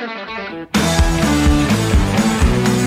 Thank you.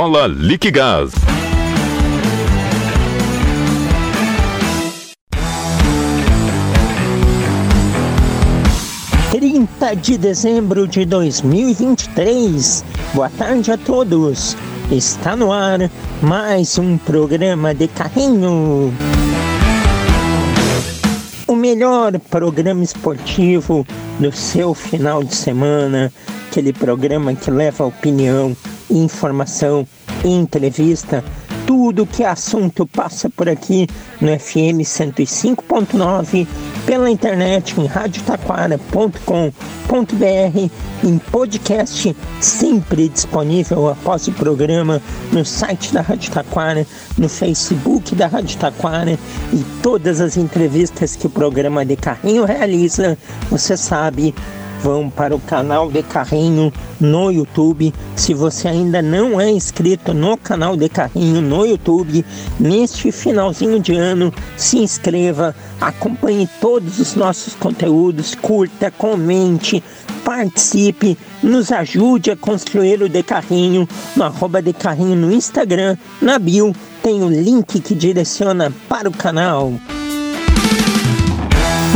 Viola Liquigás. Trinta de dezembro de 2023. Boa tarde a todos. Está no ar mais um programa de carrinho. O melhor programa esportivo do seu final de semana, aquele programa que leva opinião informação, entrevista, tudo que é assunto passa por aqui no FM 105.9, pela internet em radiotaquara.com.br, em podcast sempre disponível após o programa no site da Rádio Taquara, no Facebook da Rádio Taquara e todas as entrevistas que o programa de carrinho realiza, você sabe, vão para o canal de Carrinho no YouTube. Se você ainda não é inscrito no canal de Carrinho no YouTube, neste finalzinho de ano, se inscreva, acompanhe todos os nossos conteúdos, curta, comente, participe, nos ajude a construir o De Carrinho no arroba de Carrinho no Instagram, na bio tem o link que direciona para o canal.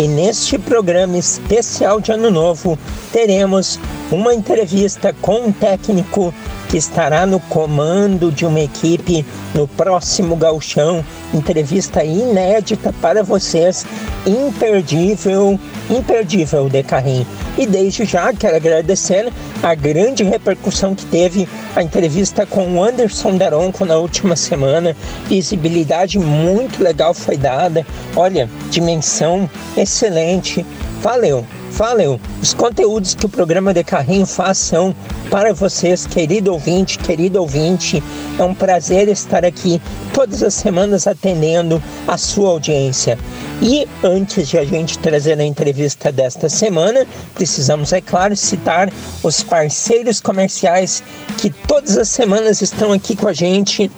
E neste programa especial de Ano Novo, teremos uma entrevista com um técnico que estará no comando de uma equipe no próximo gauchão. Entrevista inédita para vocês, imperdível, imperdível de carrinho. E desde já quero agradecer a grande repercussão que teve a entrevista com o Anderson Daronco na última semana. Visibilidade muito legal foi dada. Olha, dimensão excelente. Valeu! Valeu! Os conteúdos que o programa de carrinho faz são para vocês, querido ouvinte, querido ouvinte. É um prazer estar aqui todas as semanas atendendo a sua audiência. E antes de a gente trazer a entrevista desta semana, precisamos, é claro, citar os parceiros comerciais que todas as semanas estão aqui com a gente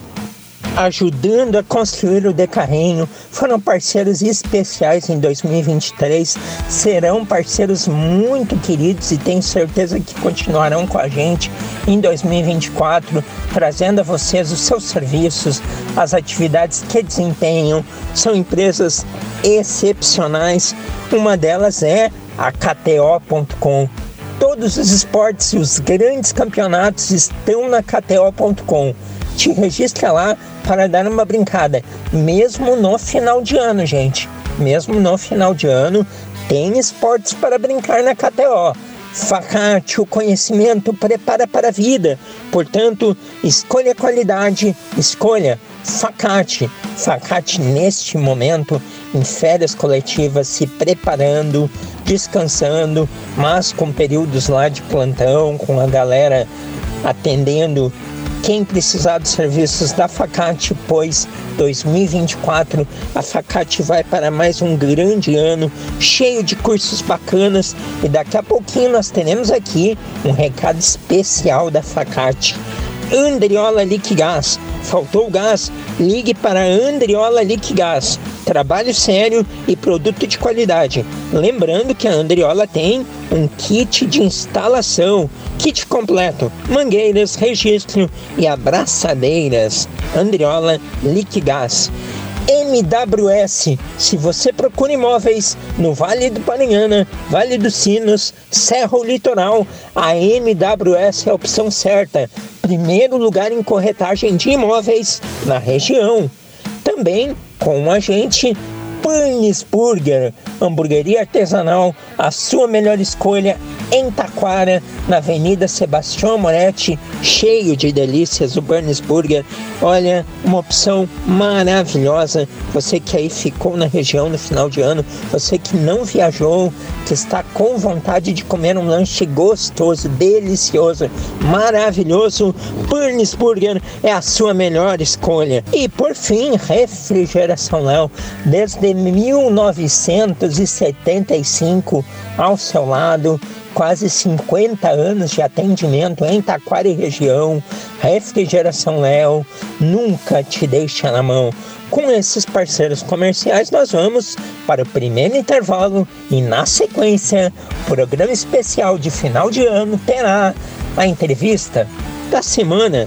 ajudando a construir o Decarrenho, foram parceiros especiais em 2023, serão parceiros muito queridos e tenho certeza que continuarão com a gente em 2024, trazendo a vocês os seus serviços, as atividades que desempenham. São empresas excepcionais, uma delas é a KTO.com. Todos os esportes e os grandes campeonatos estão na KTO.com te registra lá para dar uma brincada. Mesmo no final de ano, gente. Mesmo no final de ano, tem esportes para brincar na KTO. Facate, o conhecimento prepara para a vida. Portanto, escolha qualidade, escolha Facate. Facate neste momento, em férias coletivas, se preparando, descansando, mas com períodos lá de plantão, com a galera atendendo quem precisar dos serviços da Facate, pois 2024 a Facate vai para mais um grande ano, cheio de cursos bacanas e daqui a pouquinho nós teremos aqui um recado especial da Facate. Andriola Liquigás. Faltou gás? Ligue para Andriola Liquigás. Trabalho sério e produto de qualidade. Lembrando que a Andriola tem um kit de instalação, kit completo, mangueiras, registro e abraçadeiras. Andriola Liquigás. MWS. Se você procura imóveis no Vale do Paranhana, Vale dos Sinos, Serra ou Litoral, a MWS é a opção certa. Primeiro lugar em corretagem de imóveis na região. Também com a gente Panis Burger, hamburgueria artesanal, a sua melhor escolha em Taquara, na Avenida Sebastião Moretti, cheio de delícias, o Burns Burger. Olha, uma opção maravilhosa. Você que aí ficou na região no final de ano, você que não viajou, que está com vontade de comer um lanche gostoso, delicioso, maravilhoso, Burns Burger é a sua melhor escolha. E por fim, Refrigeração Léo, desde 1975 ao seu lado, quase 50 anos de atendimento em Taquari região. Refrigeração Léo nunca te deixa na mão. Com esses parceiros comerciais, nós vamos para o primeiro intervalo e, na sequência, programa especial de final de ano terá a entrevista da semana.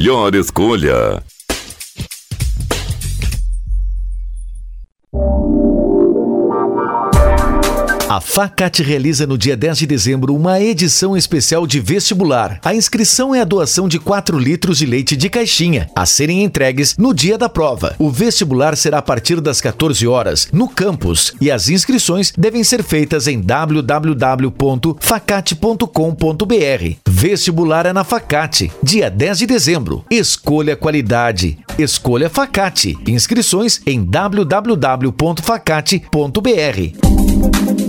melhor escolha. A Facate realiza no dia 10 de dezembro uma edição especial de vestibular. A inscrição é a doação de 4 litros de leite de caixinha, a serem entregues no dia da prova. O vestibular será a partir das 14 horas no campus e as inscrições devem ser feitas em www.facate.com.br. Vestibular é na Facate, dia 10 de dezembro. Escolha qualidade. Escolha Facate. Inscrições em www.facate.br.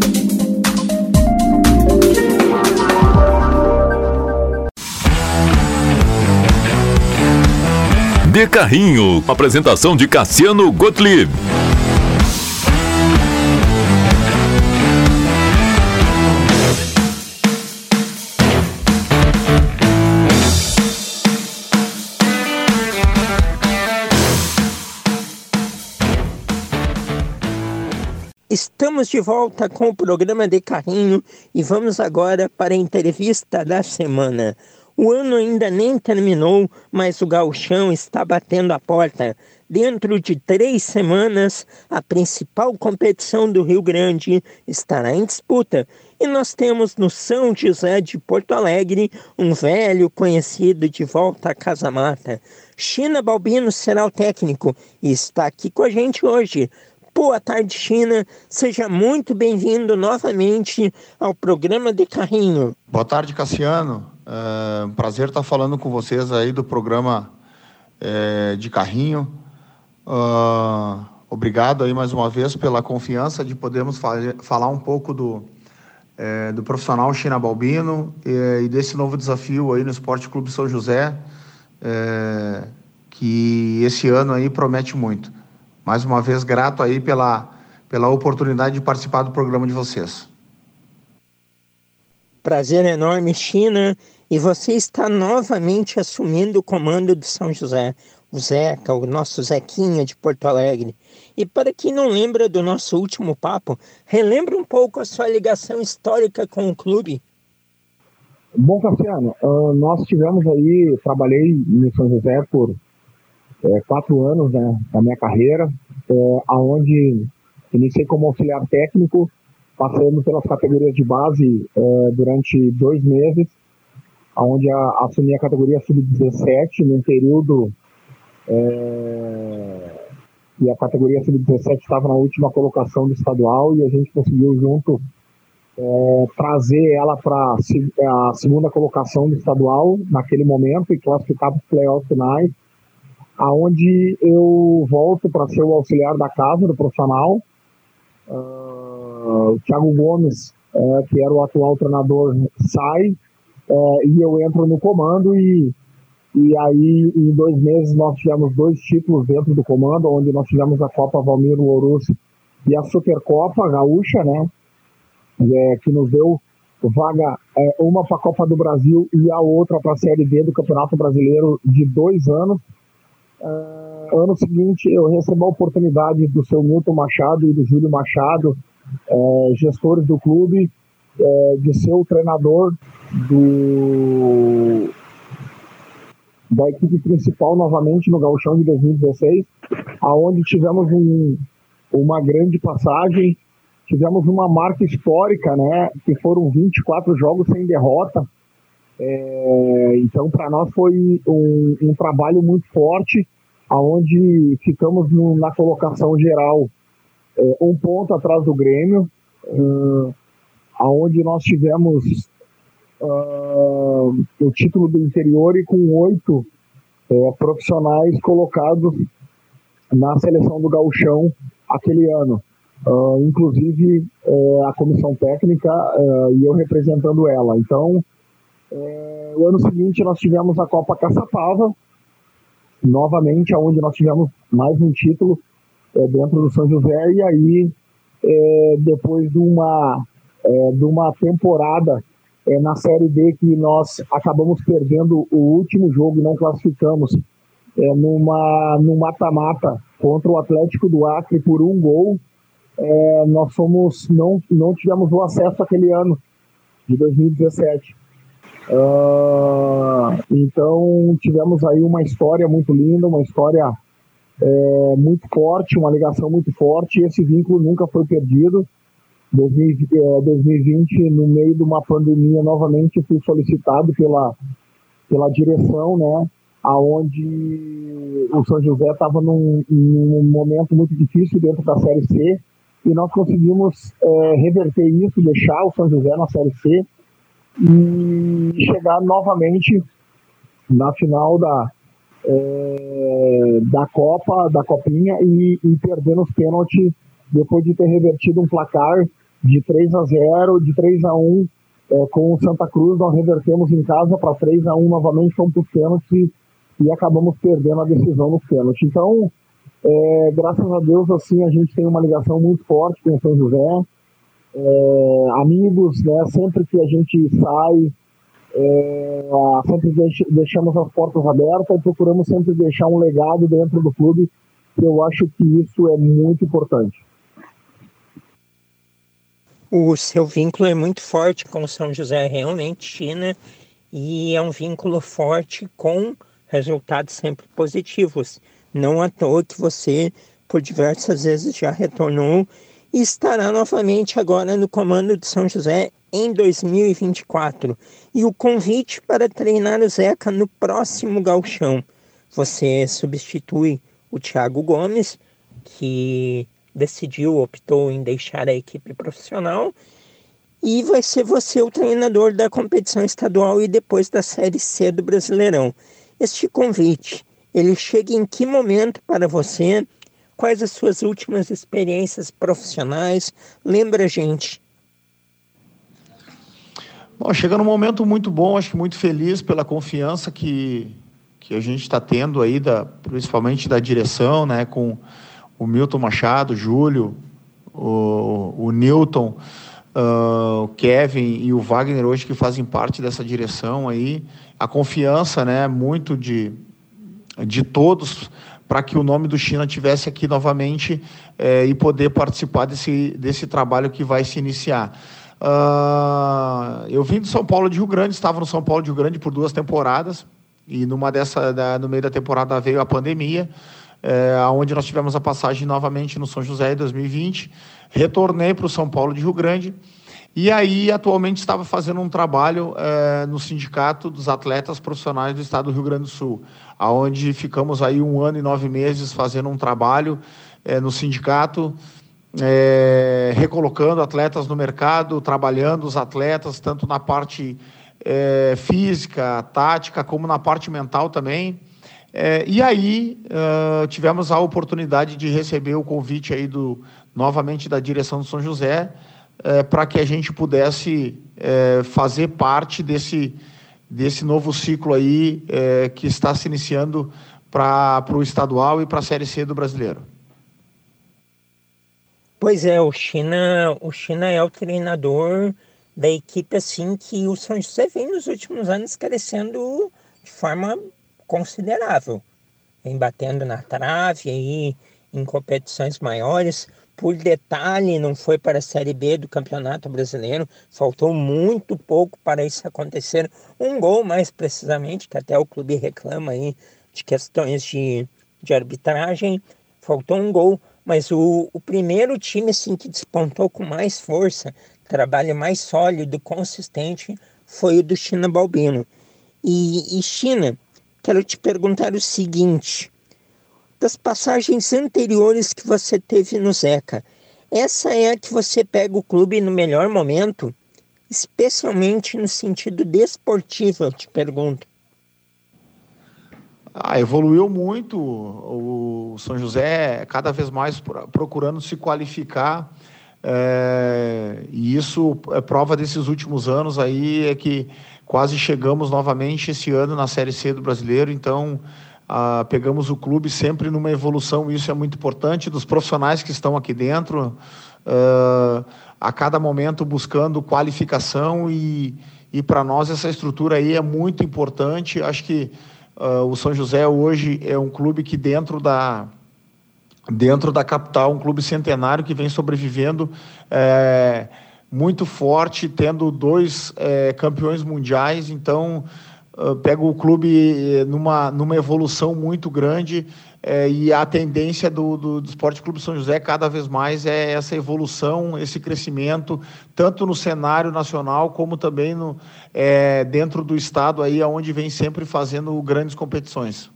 De Carrinho, apresentação de Cassiano Gottlieb. Estamos de volta com o programa de carrinho e vamos agora para a entrevista da semana. O ano ainda nem terminou, mas o gauchão está batendo a porta. Dentro de três semanas, a principal competição do Rio Grande estará em disputa E nós temos no São José de Porto Alegre um velho conhecido de volta à Casa Mata. China Balbino será o técnico e está aqui com a gente hoje. Boa tarde, China. Seja muito bem-vindo novamente ao programa de Carrinho. Boa tarde, Cassiano. Um prazer estar falando com vocês aí do programa é, de Carrinho. Uh, obrigado aí mais uma vez pela confiança de podermos falar um pouco do, é, do profissional China Balbino e, e, desse novo desafio aí no Esporte Clube São José, é, que esse ano aí promete muito. Mais uma vez, grato aí pela, pela oportunidade de participar do programa de vocês. Prazer enorme, China. E você está novamente assumindo o comando do São José, o Zeca, o nosso Zequinha de Porto Alegre. E para quem não lembra do nosso último papo, relembre um pouco a sua ligação histórica com o clube. Bom, Cassiano, uh, nós tivemos aí, trabalhei no São José por é, quatro anos né, da minha carreira, é, aonde iniciei como auxiliar técnico, passando pelas categorias de base é, durante dois meses, onde assumi a categoria sub-17 num período é, e a categoria sub-17 estava na última colocação do estadual e a gente conseguiu junto é, trazer ela para a segunda colocação do estadual naquele momento e classificar para os playoffs finais, aonde eu volto para ser o auxiliar da casa do profissional. Uh, o Thiago Gomes, é, que era o atual treinador, sai é, e eu entro no comando e e aí, em dois meses, nós tivemos dois títulos dentro do comando, onde nós tivemos a Copa Valmiro Louros e a Supercopa Gaúcha, né? É, que nos deu vaga, é, uma para a Copa do Brasil e a outra para a Série B do Campeonato Brasileiro de dois anos. É, ano seguinte, eu recebi a oportunidade do seu Milton Machado e do Júlio Machado, é, gestores do clube, é, de ser o treinador do da equipe principal novamente no Gauchão de 2016, aonde tivemos um, uma grande passagem, tivemos uma marca histórica, né, que foram 24 jogos sem derrota. É, então, para nós foi um, um, trabalho muito forte, aonde ficamos no, na colocação geral é, um ponto atrás do Grêmio, uh, aonde nós tivemos uh, o título do interior e com oito uh, profissionais colocados na seleção do gauchão aquele ano. Uh, inclusive uh, a comissão técnica e eu representando ela. Então, o ano seguinte nós tivemos a Copa Caçapava, novamente, onde nós tivemos mais um título dentro do São José, e aí, depois de uma, de uma temporada é, na Série B que nós acabamos perdendo o último jogo e não classificamos é, numa, no mata-mata contra o Atlético do Acre por um gol. É, nós fomos, não, não tivemos o acesso aquele ano, de 2017. Uh, então tivemos aí uma história muito linda, uma história é, muito forte, uma ligação muito forte, e esse vínculo nunca foi perdido. 2020, é, no meio de uma pandemia, novamente fui solicitado pela, pela direção, né, aonde o São José estava num, num, momento muito difícil dentro da Série C, e nós conseguimos é, reverter isso, deixar o São José na Série C e chegar novamente na final da, é, da Copa, da Copinha, e, e perder nos pênaltis depois de ter revertido um placar de 3 a 0, de 3 a 1 é, com o Santa Cruz, nós revertemos em casa para 3 a 1 novamente, fomos para os pênaltis e, e, acabamos perdendo a decisão nos pênaltis. Então, é, graças a Deus, assim, a gente tem uma ligação muito forte com o São José. É, amigos, né, sempre que a gente sai, é, sempre deixamos as portas abertas e procuramos sempre deixar um legado dentro do clube, eu acho que isso é muito importante o seu vínculo é muito forte com São José, realmente, China, e é um vínculo forte com resultados sempre positivos. Não à toa que você, por diversas vezes, já retornou e estará novamente agora no comando de São José em 2024 e o convite para treinar o Zeca no próximo galchão. Você substitui o Thiago Gomes, que decidiu, optou em deixar a equipe profissional, e vai ser você o treinador da competição estadual e depois da Série C do Brasileirão. Este convite, ele chega em que momento para você? Quais as suas últimas experiências profissionais? Lembra a gente. Bom, chega num momento muito bom, acho que muito feliz pela confiança que, que a gente está tendo aí, da, principalmente da direção, né, com o Milton Machado, o Júlio, o, o Newton, uh, o Kevin e o Wagner hoje que fazem parte dessa direção aí, a confiança, né, muito de, de todos para que o nome do China tivesse aqui novamente eh, e poder participar desse, desse trabalho que vai se iniciar. Uh, eu vim de São Paulo de Rio Grande, estava no São Paulo de Rio Grande por duas temporadas e numa dessa, da, no meio da temporada veio a pandemia é, onde nós tivemos a passagem novamente no São José em 2020. Retornei para o São Paulo de Rio Grande. E aí, atualmente, estava fazendo um trabalho é, no Sindicato dos Atletas Profissionais do Estado do Rio Grande do Sul, aonde ficamos aí um ano e nove meses fazendo um trabalho é, no sindicato, é, recolocando atletas no mercado, trabalhando os atletas, tanto na parte física, tática, como na parte mental também. E aí tivemos a oportunidade de receber o convite aí do novamente da direção do São José é, para que a gente pudesse é, fazer parte desse desse novo ciclo aí é, que está se iniciando para o estadual e para a série C do brasileiro. Pois é, o China, o China é o treinador da equipe assim que o São José vem nos últimos anos crescendo de forma considerável, vem batendo na trave aí em competições maiores. Por detalhe, não foi para a Série B do Campeonato Brasileiro, faltou muito pouco para isso acontecer. Um gol, mais precisamente, que até o clube reclama aí de questões de, de arbitragem. Faltou um gol, mas o, o primeiro time assim, que despontou com mais força, trabalho mais sólido, consistente, foi o do China Balbino. E, e China, quero te perguntar o seguinte: das passagens anteriores que você teve no Zeca, essa é a que você pega o clube no melhor momento? Especialmente no sentido desportivo, eu te pergunto. Ah, evoluiu muito. O São José cada vez mais procurando se qualificar. É, e isso é prova desses últimos anos aí é que Quase chegamos novamente esse ano na Série C do Brasileiro, então ah, pegamos o clube sempre numa evolução, isso é muito importante, dos profissionais que estão aqui dentro, ah, a cada momento buscando qualificação e, e para nós essa estrutura aí é muito importante. Acho que ah, o São José hoje é um clube que dentro da dentro da capital, um clube centenário que vem sobrevivendo. É, muito forte, tendo dois é, campeões mundiais, então pega o clube eh, numa, numa evolução muito grande é, e a tendência do, do, do Esporte Clube São José cada vez mais é essa evolução, esse crescimento, tanto no cenário nacional como também no, é, dentro do estado aí, onde vem sempre fazendo grandes competições.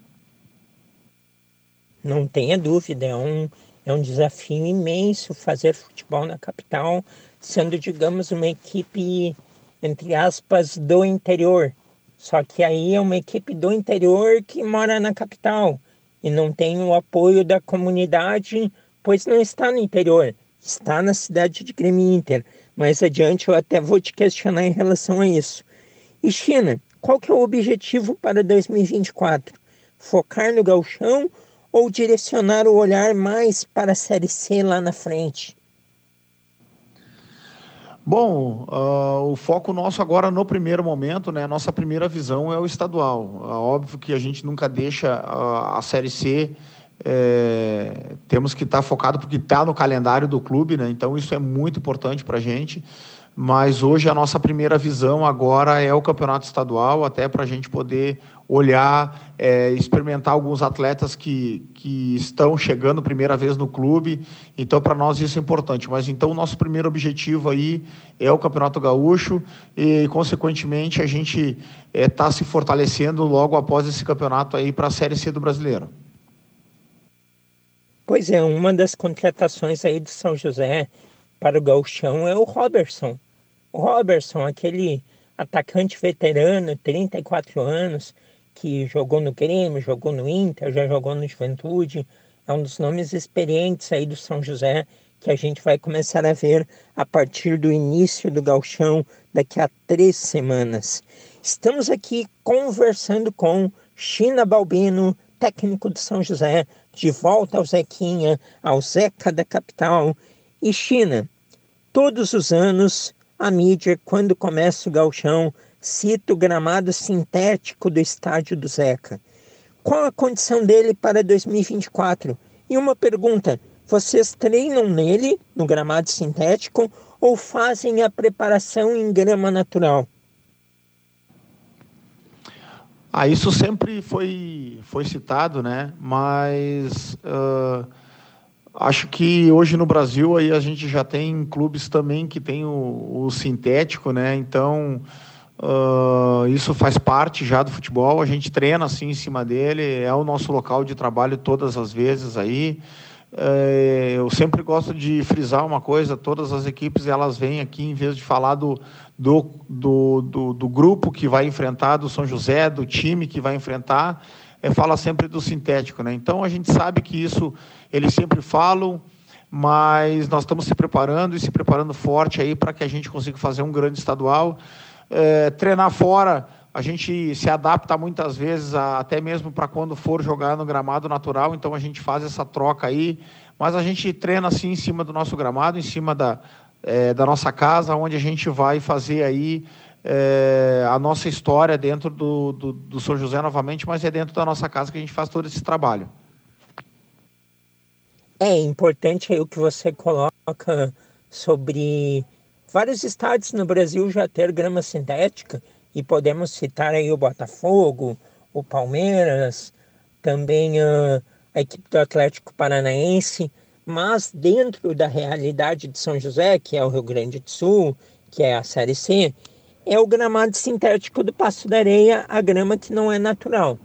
Não tenha dúvida, é um, é um desafio imenso fazer futebol na capital sendo, digamos, uma equipe, entre aspas, do interior. Só que aí é uma equipe do interior que mora na capital e não tem o apoio da comunidade, pois não está no interior, está na cidade de Grêmio Inter. Mais adiante eu até vou te questionar em relação a isso. E China, qual que é o objetivo para 2024? Focar no galchão ou direcionar o olhar mais para a Série C lá na frente? Bom, uh, o foco nosso agora no primeiro momento, né, a nossa primeira visão é o estadual. Uh, óbvio que a gente nunca deixa uh, a Série C, é, temos que estar tá focado porque está no calendário do clube, né, então isso é muito importante para a gente. Mas hoje a nossa primeira visão agora é o campeonato estadual, até para a gente poder olhar, é, experimentar alguns atletas que, que estão chegando primeira vez no clube. Então, para nós isso é importante. Mas então o nosso primeiro objetivo aí é o Campeonato Gaúcho e, consequentemente, a gente está é, se fortalecendo logo após esse campeonato aí para a Série C do Brasileiro. Pois é, uma das contratações aí de São José para o Gauchão é o Robertson. Robertson, aquele atacante veterano, 34 anos, que jogou no Grêmio, jogou no Inter, já jogou no Juventude, é um dos nomes experientes aí do São José que a gente vai começar a ver a partir do início do galchão daqui a três semanas. Estamos aqui conversando com China Balbino, técnico do São José, de volta ao Zequinha, ao Zeca da capital. E China, todos os anos a mídia, quando começa o galchão, cita o gramado sintético do estádio do Zeca. Qual a condição dele para 2024? E uma pergunta: vocês treinam nele, no gramado sintético, ou fazem a preparação em grama natural? Ah, isso sempre foi, foi citado, né? Mas uh, Acho que hoje no Brasil aí a gente já tem clubes também que tem o, o sintético, né? Então uh, isso faz parte já do futebol. A gente treina assim em cima dele, é o nosso local de trabalho todas as vezes aí. Uh, eu sempre gosto de frisar uma coisa: todas as equipes elas vêm aqui em vez de falar do, do, do, do, do grupo que vai enfrentar, do São José, do time que vai enfrentar é, fala sempre do sintético, né? Então a gente sabe que isso eles sempre falam, mas nós estamos se preparando e se preparando forte aí para que a gente consiga fazer um grande estadual. É, treinar fora, a gente se adapta muitas vezes, a, até mesmo para quando for jogar no gramado natural, então a gente faz essa troca aí, mas a gente treina assim em cima do nosso gramado, em cima da, é, da nossa casa, onde a gente vai fazer aí é, a nossa história dentro do, do, do São José novamente, mas é dentro da nossa casa que a gente faz todo esse trabalho. É importante o que você coloca sobre vários estádios no Brasil já ter grama sintética e podemos citar aí o Botafogo, o Palmeiras, também a, a equipe do Atlético Paranaense, mas dentro da realidade de São José, que é o Rio Grande do Sul, que é a Série C, é o gramado sintético do Passo da Areia, a grama que não é natural.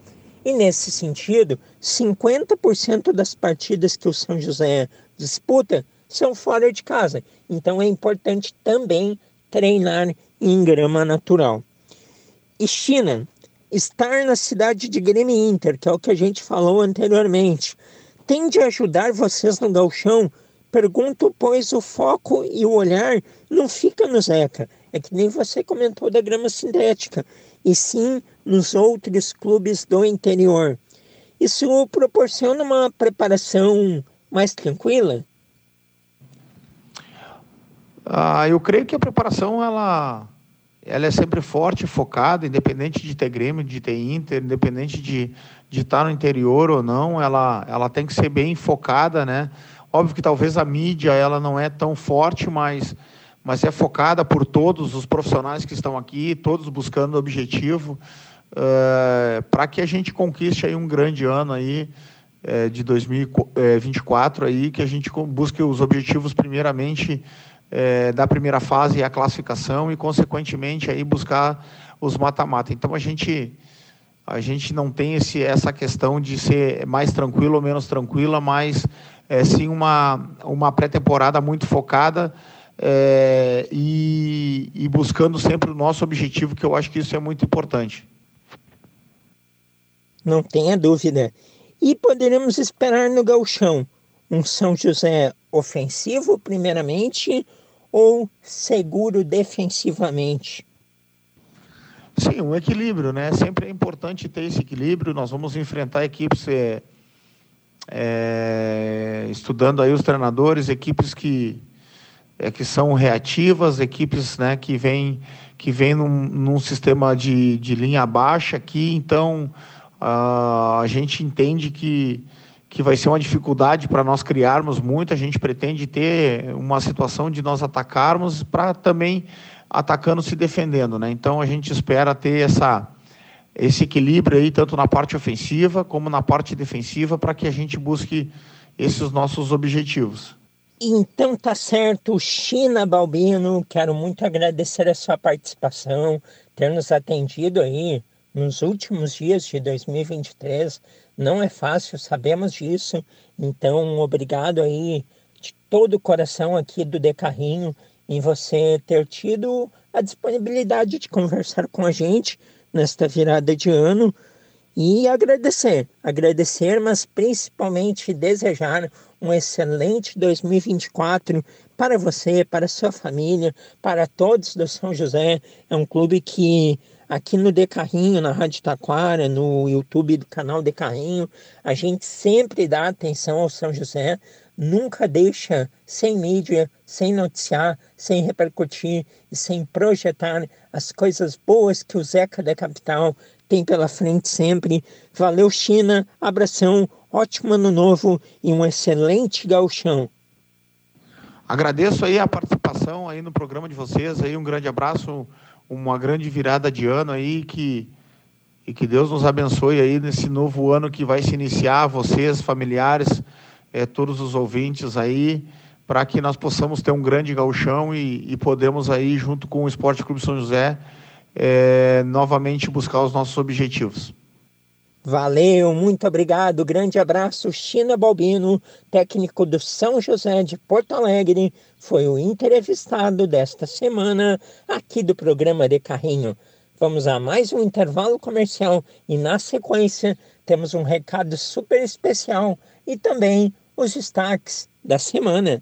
E nesse sentido, 50% das partidas que o São José disputa são fora de casa. Então é importante também treinar em grama natural. E China, estar na cidade de Grêmio Inter, que é o que a gente falou anteriormente, tende a ajudar vocês no galchão? Pergunto, pois o foco e o olhar não fica no Zeca, é que nem você comentou da grama sintética, e sim nos outros clubes do interior. Isso proporciona uma preparação mais tranquila? Ah, eu creio que a preparação ela, ela é sempre forte, focada, independente de ter Grêmio, de ter Inter, independente de, de estar no interior ou não, ela, ela tem que ser bem focada, né? Óbvio que talvez a mídia ela não é tão forte, mas mas é focada por todos os profissionais que estão aqui, todos buscando objetivo uh, para que a gente conquiste aí um grande ano aí uh, de 2024 aí, que a gente busque os objetivos primeiramente uh, da primeira fase a classificação e consequentemente aí buscar os mata-mata. Então a gente a gente não tem esse, essa questão de ser mais tranquilo ou menos tranquila, mas é sim uma, uma pré-temporada muito focada é, e, e buscando sempre o nosso objetivo, que eu acho que isso é muito importante. Não tenha dúvida. E poderemos esperar no Galchão um São José ofensivo, primeiramente, ou seguro defensivamente? Sim, um equilíbrio, né? Sempre é importante ter esse equilíbrio. Nós vamos enfrentar equipes é, é, estudando aí os treinadores, equipes que é, que são reativas, equipes né, que vêm que vem num, num sistema de, de linha baixa aqui, então uh, a gente entende que, que vai ser uma dificuldade para nós criarmos muito. A gente pretende ter uma situação de nós atacarmos para também atacando se defendendo, né? Então a gente espera ter essa esse equilíbrio aí tanto na parte ofensiva como na parte defensiva para que a gente busque esses nossos objetivos. Então tá certo, China Balbino, quero muito agradecer a sua participação, ter nos atendido aí nos últimos dias de 2023 não é fácil, sabemos disso. Então, obrigado aí de todo o coração aqui do Decarrinho em você ter tido a disponibilidade de conversar com a gente nesta virada de ano e agradecer, agradecer, mas principalmente desejar um excelente 2024 para você, para sua família, para todos do São José. É um clube que Aqui no De Carrinho, na Rádio Taquara, no YouTube do canal De Carrinho, a gente sempre dá atenção ao São José, nunca deixa sem mídia, sem noticiar, sem repercutir e sem projetar as coisas boas que o Zeca da Capital tem pela frente sempre. Valeu, China, abração, ótimo ano novo e um excelente gauchão. Agradeço aí a participação aí no programa de vocês, aí um grande abraço uma grande virada de ano aí que e que Deus nos abençoe aí nesse novo ano que vai se iniciar, vocês, familiares, é, todos os ouvintes aí, para que nós possamos ter um grande gauchão e, e podemos aí, junto com o Esporte Clube São José, é, novamente buscar os nossos objetivos. Valeu, muito obrigado. Grande abraço. China Balbino, técnico do São José de Porto Alegre, foi o entrevistado desta semana aqui do programa de Carrinho. Vamos a mais um intervalo comercial e, na sequência, temos um recado super especial e também os destaques da semana.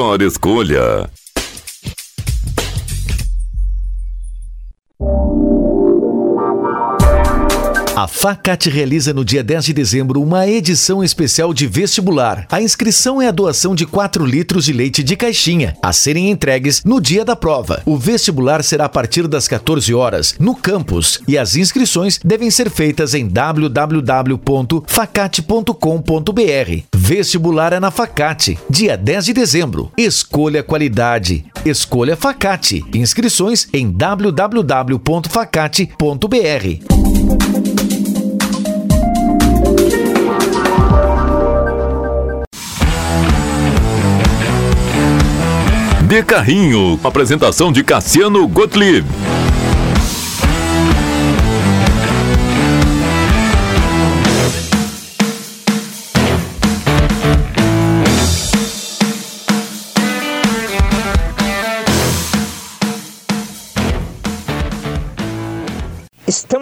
melhor escolha. A Facate realiza no dia 10 de dezembro uma edição especial de vestibular. A inscrição é a doação de 4 litros de leite de caixinha, a serem entregues no dia da prova. O vestibular será a partir das 14 horas, no campus, e as inscrições devem ser feitas em www.facate.com.br. Vestibular é na Facate, dia 10 de dezembro. Escolha qualidade. Escolha Facate. Inscrições em www.facate.br. Carrinho, apresentação de Cassiano Gottlieb.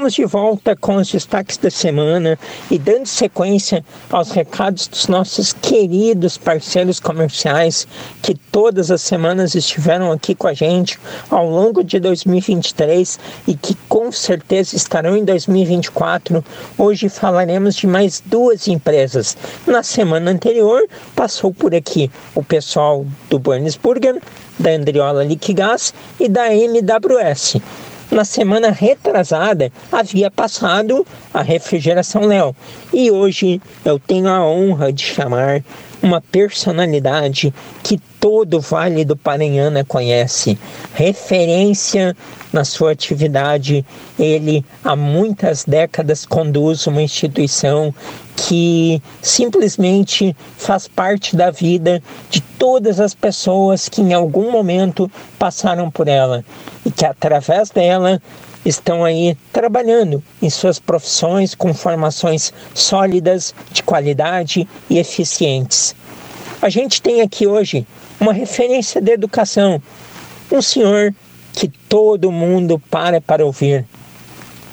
Estamos de volta com os destaques da semana e dando sequência aos recados dos nossos queridos parceiros comerciais que todas as semanas estiveram aqui com a gente ao longo de 2023 e que com certeza estarão em 2024. Hoje falaremos de mais duas empresas. Na semana anterior passou por aqui o pessoal do Burns Burger, da Andriola Liquigás e da MWS na semana retrasada havia passado a refrigeração Léo. E hoje eu tenho a honra de chamar uma personalidade que todo Vale do Paranhana conhece, referência na sua atividade. Ele há muitas décadas conduz uma instituição que simplesmente faz parte da vida de todas as pessoas que em algum momento passaram por ela e que através dela estão aí trabalhando em suas profissões com formações sólidas, de qualidade e eficientes. A gente tem aqui hoje uma referência de educação, um senhor que todo mundo para para ouvir.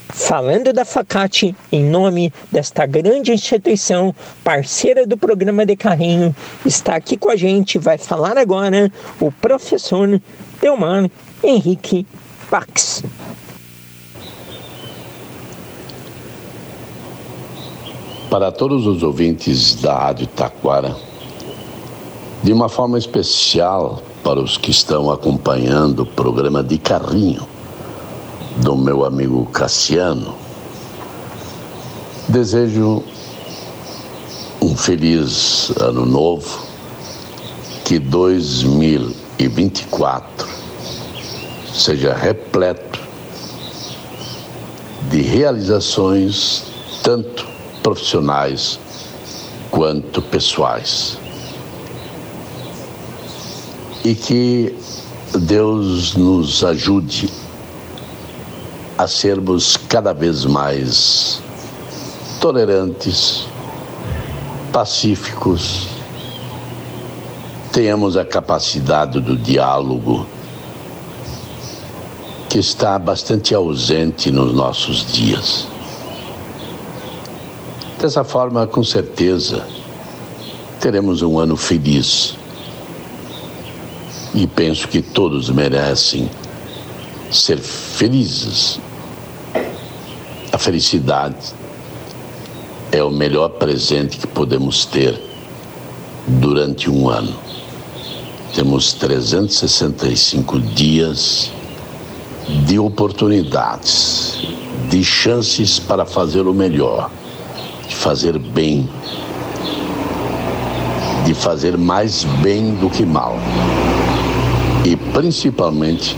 Falando da Facate, em nome desta grande instituição, parceira do programa de carrinho, está aqui com a gente, vai falar agora o professor Delmar Henrique Pax. Para todos os ouvintes da Rádio Taquara, de uma forma especial para os que estão acompanhando o programa de carrinho do meu amigo Cassiano, desejo um feliz ano novo, que 2024 seja repleto de realizações tanto profissionais quanto pessoais. E que Deus nos ajude a sermos cada vez mais tolerantes, pacíficos, tenhamos a capacidade do diálogo que está bastante ausente nos nossos dias. Dessa forma, com certeza, teremos um ano feliz. E penso que todos merecem ser felizes. A felicidade é o melhor presente que podemos ter durante um ano. Temos 365 dias de oportunidades, de chances para fazer o melhor, de fazer bem, de fazer mais bem do que mal. E principalmente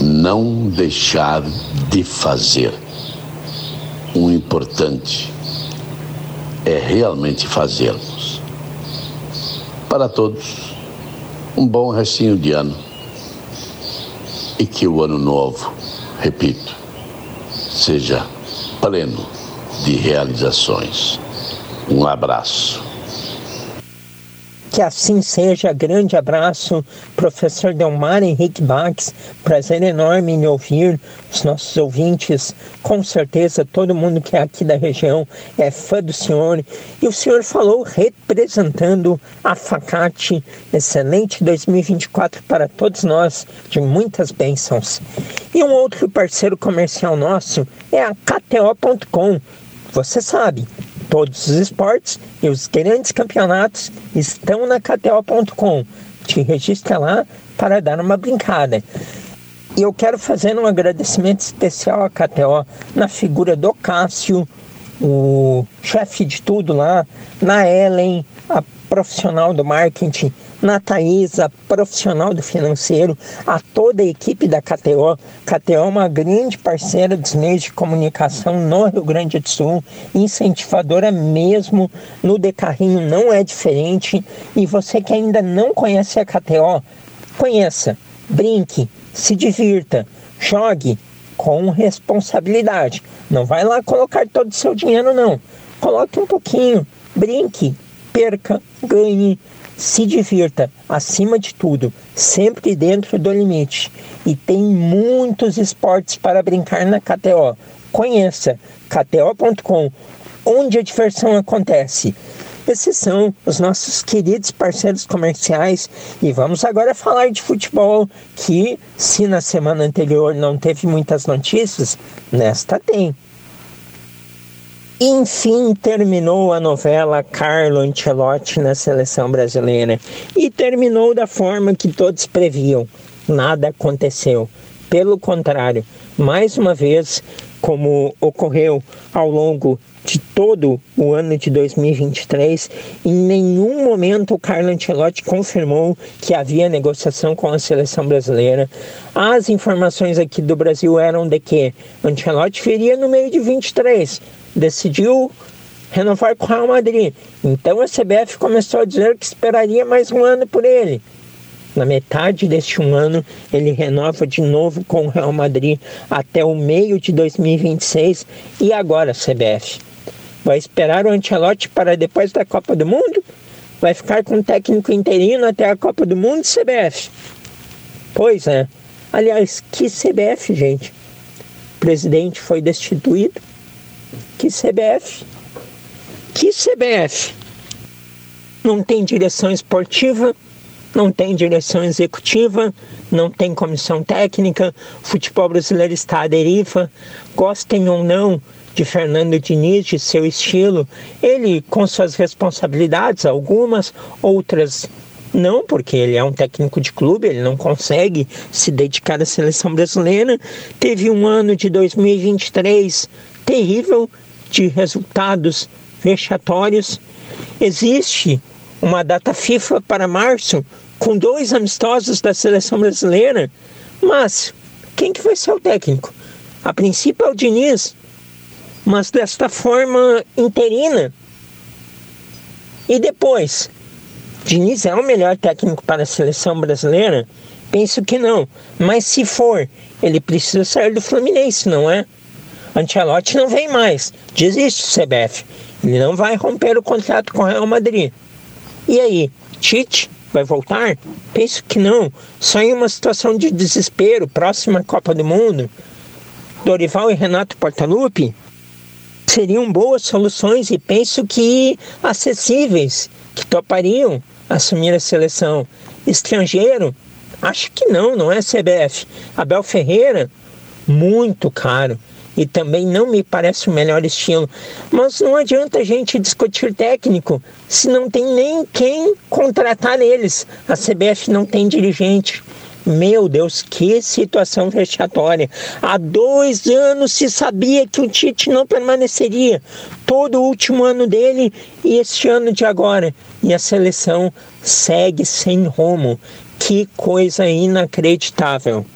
não deixar de fazer. O importante é realmente fazermos. Para todos, um bom restinho de ano e que o ano novo, repito, seja pleno de realizações. Um abraço. Que assim seja. Grande abraço, professor Delmar Henrique Bax. Prazer enorme em ouvir os nossos ouvintes. Com certeza, todo mundo que é aqui da região é fã do senhor. E o senhor falou representando a Facate. Excelente 2024 para todos nós, de muitas bênçãos. E um outro parceiro comercial nosso é a KTO.com. Você sabe, todos os esportes e os grandes campeonatos estão na KTO.com. Te registra lá para dar uma brincada. E eu quero fazer um agradecimento especial à KTO na figura do Cássio, o chefe de tudo lá, na Ellen, a profissional do marketing, na Thaisa, profissional do financeiro, a toda a equipe da KTO. KTO é uma grande parceira dos meios de comunicação no Rio Grande do Sul, incentivadora mesmo no Decarrinho, não é diferente. E você que ainda não conhece a KTO, conheça, brinque, se divirta, jogue com responsabilidade. Não vai lá colocar todo o seu dinheiro, não. Coloque um pouquinho, brinque, perca, ganhe, se divirta, acima de tudo, sempre dentro do limite. E tem muitos esportes para brincar na KTO. Conheça kto.com, onde a diversão acontece. Esses são os nossos queridos parceiros comerciais e vamos agora falar de futebol, que se na semana anterior não teve muitas notícias, nesta tem. Enfim, terminou a novela Carlo Ancelotti na seleção brasileira e terminou da forma que todos previam. Nada aconteceu. Pelo contrário, mais uma vez, como ocorreu ao longo de todo o ano de 2023, em nenhum momento o Carlo Ancelotti confirmou que havia negociação com a seleção brasileira. As informações aqui do Brasil eram de que Ancelotti viria no meio de 23, decidiu renovar com o Real Madrid. Então a CBF começou a dizer que esperaria mais um ano por ele. Na metade deste um ano, ele renova de novo com o Real Madrid até o meio de 2026. E agora, CBF? Vai esperar o Ancelotti para depois da Copa do Mundo? Vai ficar com o técnico interino até a Copa do Mundo, CBF? Pois é. Aliás, que CBF, gente? O presidente foi destituído, que CBF? Que CBF? Não tem direção esportiva, não tem direção executiva, não tem comissão técnica, o futebol brasileiro está à deriva, gostem ou não de Fernando Diniz, de seu estilo, ele com suas responsabilidades, algumas, outras não, porque ele é um técnico de clube, ele não consegue se dedicar à seleção brasileira. Teve um ano de 2023 terrível, de resultados vexatórios. Existe uma data FIFA para março com dois amistosos da seleção brasileira, mas quem que vai ser o técnico? A princípio é o Diniz, mas desta forma interina. E depois, Diniz é o melhor técnico para a seleção brasileira? Penso que não, mas se for, ele precisa sair do Fluminense, não é? Ancelotti não vem mais. Desiste CBF. Ele não vai romper o contrato com o Real Madrid. E aí, Tite vai voltar? Penso que não. Só em uma situação de desespero, próxima Copa do Mundo. Dorival e Renato Portaluppi seriam boas soluções e penso que acessíveis, que topariam assumir a seleção. Estrangeiro? Acho que não, não é CBF. Abel Ferreira? Muito caro e também não me parece o melhor estilo. Mas não adianta a gente discutir técnico se não tem nem quem contratar eles. A CBF não tem dirigente. Meu Deus, que situação vexatória. Há dois anos se sabia que o Tite não permaneceria. Todo o último ano dele e este ano de agora. E a seleção segue sem rumo. Que coisa inacreditável.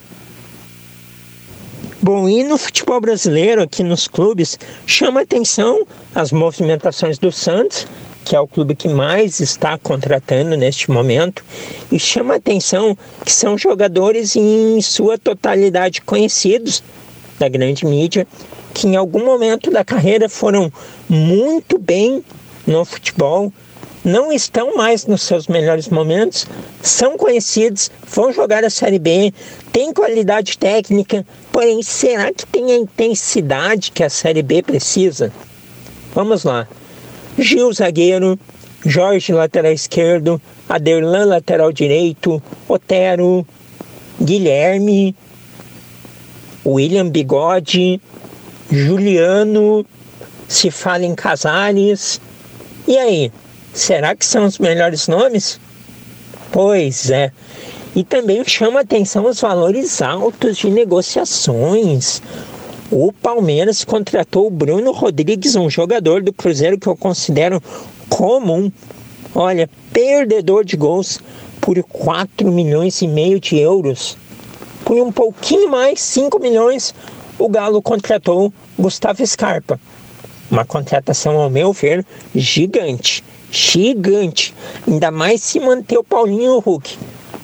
Bom, e no futebol brasileiro, aqui nos clubes, chama atenção as movimentações do Santos, que é o clube que mais está contratando neste momento, e chama atenção que são jogadores em sua totalidade conhecidos da grande mídia, que em algum momento da carreira foram muito bem no futebol, não estão mais nos seus melhores momentos, são conhecidos, vão jogar a Série B, têm qualidade técnica, porém, será que tem a intensidade que a Série B precisa? Vamos lá. Gil, zagueiro, Jorge, lateral esquerdo, Aderlan, lateral direito, Otero, Guilherme, William Bigode, Juliano, se fala em Casares. E aí, será que são os melhores nomes? Pois é. E também chama atenção os valores altos de negociações. O Palmeiras contratou o Bruno Rodrigues, um jogador do Cruzeiro que eu considero comum. Olha, perdedor de gols por 4 milhões e meio de euros. Por um pouquinho mais, 5 milhões, o Galo contratou Gustavo Scarpa. Uma contratação, ao meu ver, gigante. Gigante. Ainda mais se manter o Paulinho Hulk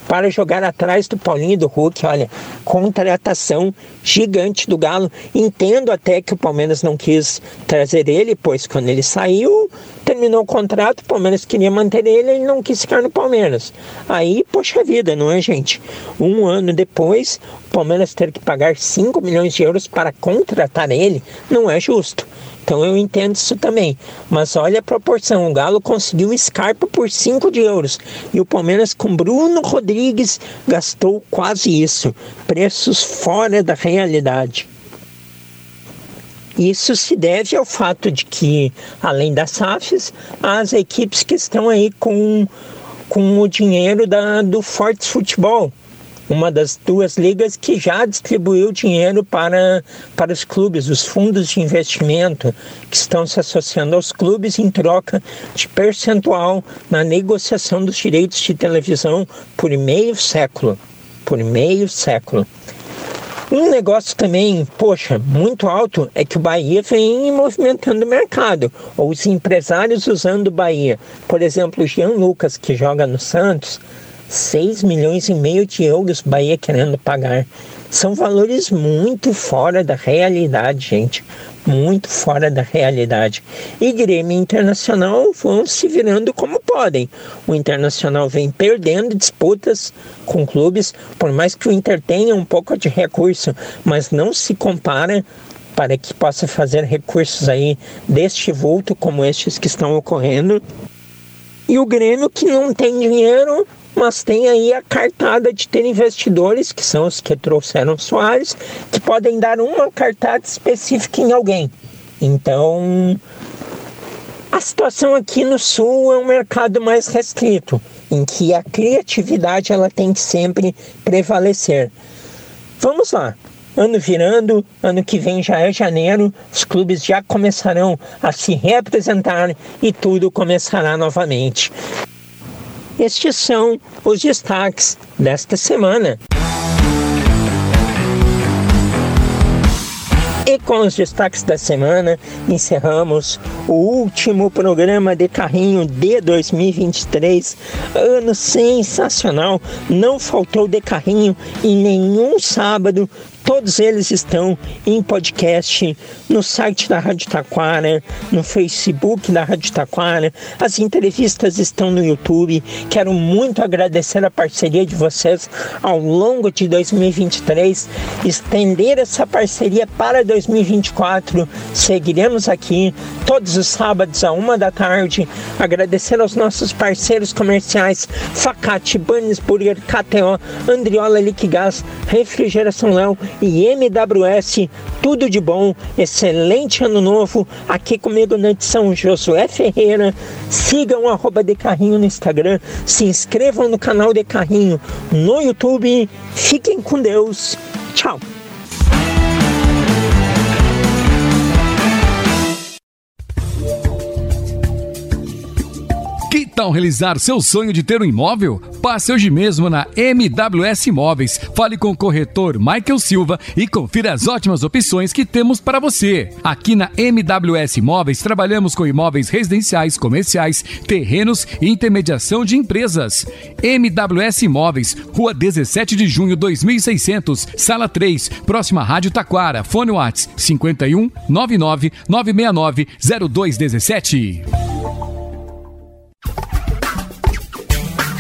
para jogar atrás do Paulinho e do Hulk. Olha, contratação gigante do Galo. Entendo até que o Palmeiras não quis trazer ele, pois quando ele saiu, terminou o contrato, o Palmeiras queria manter ele, ele não quis ficar no Palmeiras. Aí, poxa vida, não é, gente? Um ano depois, o Palmeiras ter que pagar 5 milhões de euros para contratar ele, não é justo. Então eu entendo isso também. Mas olha a proporção: o Galo conseguiu Scarpa por 5 de euros e o Palmeiras com Bruno Rodrigues gastou quase isso. Preços fora da realidade. Isso se deve ao fato de que, além das SAFs, as equipes que estão aí com, com o dinheiro da, do Fortes Futebol, uma das duas ligas que já distribuiu dinheiro para, para os clubes, os fundos de investimento que estão se associando aos clubes em troca de percentual na negociação dos direitos de televisão por meio século. Por meio século. Um negócio também, poxa, muito alto é que o Bahia vem movimentando o mercado, ou os empresários usando o Bahia. Por exemplo, o Jean Lucas, que joga no Santos, 6 milhões e meio de euros Bahia querendo pagar. São valores muito fora da realidade, gente. Muito fora da realidade. E Grêmio Internacional vão se virando como podem. O Internacional vem perdendo disputas com clubes, por mais que o Inter tenha um pouco de recurso, mas não se compara para que possa fazer recursos aí deste vulto como estes que estão ocorrendo. E o Grêmio que não tem dinheiro mas tem aí a cartada de ter investidores, que são os que trouxeram Soares, que podem dar uma cartada específica em alguém. Então, a situação aqui no Sul é um mercado mais restrito, em que a criatividade ela tem que sempre prevalecer. Vamos lá. Ano virando, ano que vem já é janeiro, os clubes já começarão a se representar e tudo começará novamente. Estes são os destaques desta semana. E com os destaques da semana, encerramos o último programa de carrinho de 2023. Ano sensacional, não faltou de carrinho em nenhum sábado Todos eles estão em podcast no site da Rádio Taquara, no Facebook da Rádio Taquara. As entrevistas estão no YouTube. Quero muito agradecer a parceria de vocês ao longo de 2023. Estender essa parceria para 2024. Seguiremos aqui todos os sábados a uma da tarde. Agradecer aos nossos parceiros comerciais Facate, Bunny's Burger, KTO, Andriola Liquigás, Refrigeração Léo e MWS. Tudo de bom, excelente ano novo. Aqui comigo na edição Josué Ferreira. Sigam arroba de carrinho no Instagram. Se inscrevam no canal de carrinho no YouTube. Fiquem com Deus. Tchau. Que tal realizar seu sonho de ter um imóvel? Passe hoje mesmo na MWS Imóveis. Fale com o corretor Michael Silva e confira as ótimas opções que temos para você. Aqui na MWS Imóveis trabalhamos com imóveis residenciais, comerciais, terrenos e intermediação de empresas. MWS Imóveis, Rua 17 de Junho 2600, Sala 3, próxima Rádio Taquara. Fone Whats 51 99 969 0217.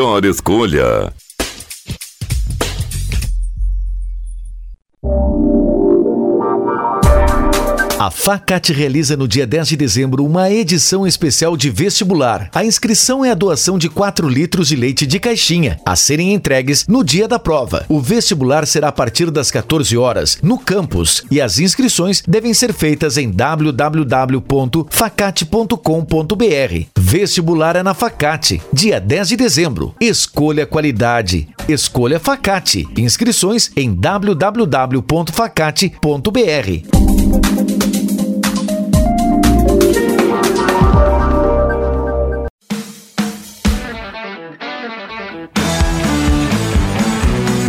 melhor escolha. A Facate realiza no dia 10 de dezembro uma edição especial de vestibular. A inscrição é a doação de 4 litros de leite de caixinha, a serem entregues no dia da prova. O vestibular será a partir das 14 horas, no campus, e as inscrições devem ser feitas em www.facate.com.br. Vestibular é na Facate, dia 10 de dezembro. Escolha qualidade. Escolha Facate. Inscrições em www.facate.br.